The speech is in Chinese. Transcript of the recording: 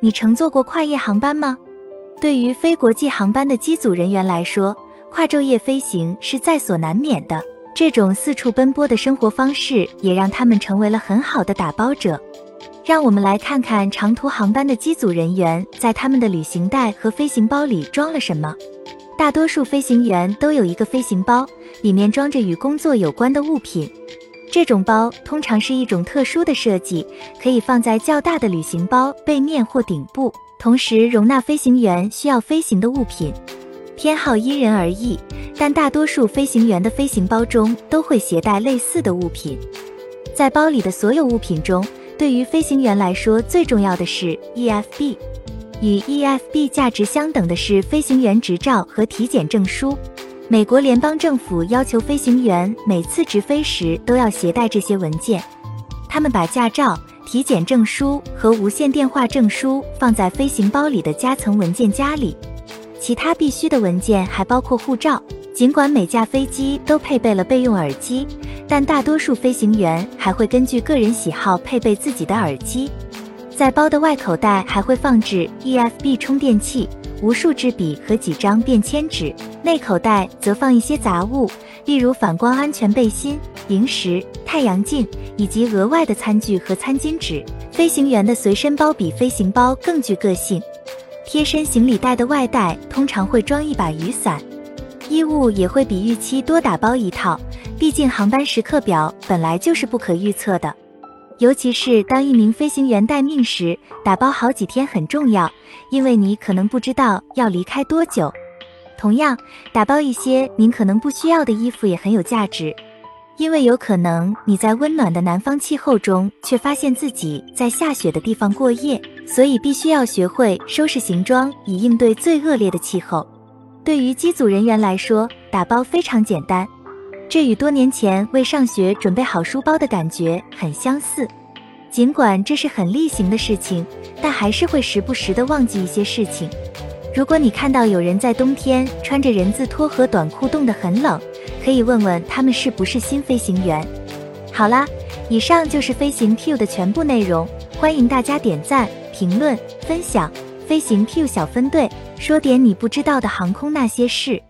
你乘坐过跨夜航班吗？对于非国际航班的机组人员来说，跨昼夜飞行是在所难免的。这种四处奔波的生活方式也让他们成为了很好的打包者。让我们来看看长途航班的机组人员在他们的旅行袋和飞行包里装了什么。大多数飞行员都有一个飞行包，里面装着与工作有关的物品。这种包通常是一种特殊的设计，可以放在较大的旅行包背面或顶部，同时容纳飞行员需要飞行的物品。偏好因人而异。但大多数飞行员的飞行包中都会携带类似的物品。在包里的所有物品中，对于飞行员来说最重要的是 EFB。与 EFB 价值相等的是飞行员执照和体检证书。美国联邦政府要求飞行员每次直飞时都要携带这些文件。他们把驾照、体检证书和无线电话证书放在飞行包里的夹层文件夹里。其他必须的文件还包括护照。尽管每架飞机都配备了备用耳机，但大多数飞行员还会根据个人喜好配备自己的耳机。在包的外口袋还会放置 EFB 充电器、无数支笔和几张便签纸，内口袋则放一些杂物，例如反光安全背心、零食、太阳镜以及额外的餐具和餐巾纸。飞行员的随身包比飞行包更具个性。贴身行李袋的外袋通常会装一把雨伞。衣物也会比预期多打包一套，毕竟航班时刻表本来就是不可预测的。尤其是当一名飞行员待命时，打包好几天很重要，因为你可能不知道要离开多久。同样，打包一些您可能不需要的衣服也很有价值，因为有可能你在温暖的南方气候中，却发现自己在下雪的地方过夜，所以必须要学会收拾行装，以应对最恶劣的气候。对于机组人员来说，打包非常简单，这与多年前为上学准备好书包的感觉很相似。尽管这是很例行的事情，但还是会时不时的忘记一些事情。如果你看到有人在冬天穿着人字拖和短裤冻得很冷，可以问问他们是不是新飞行员。好啦，以上就是飞行 Q 的全部内容，欢迎大家点赞、评论、分享。飞行 Q 小分队。说点你不知道的航空那些事。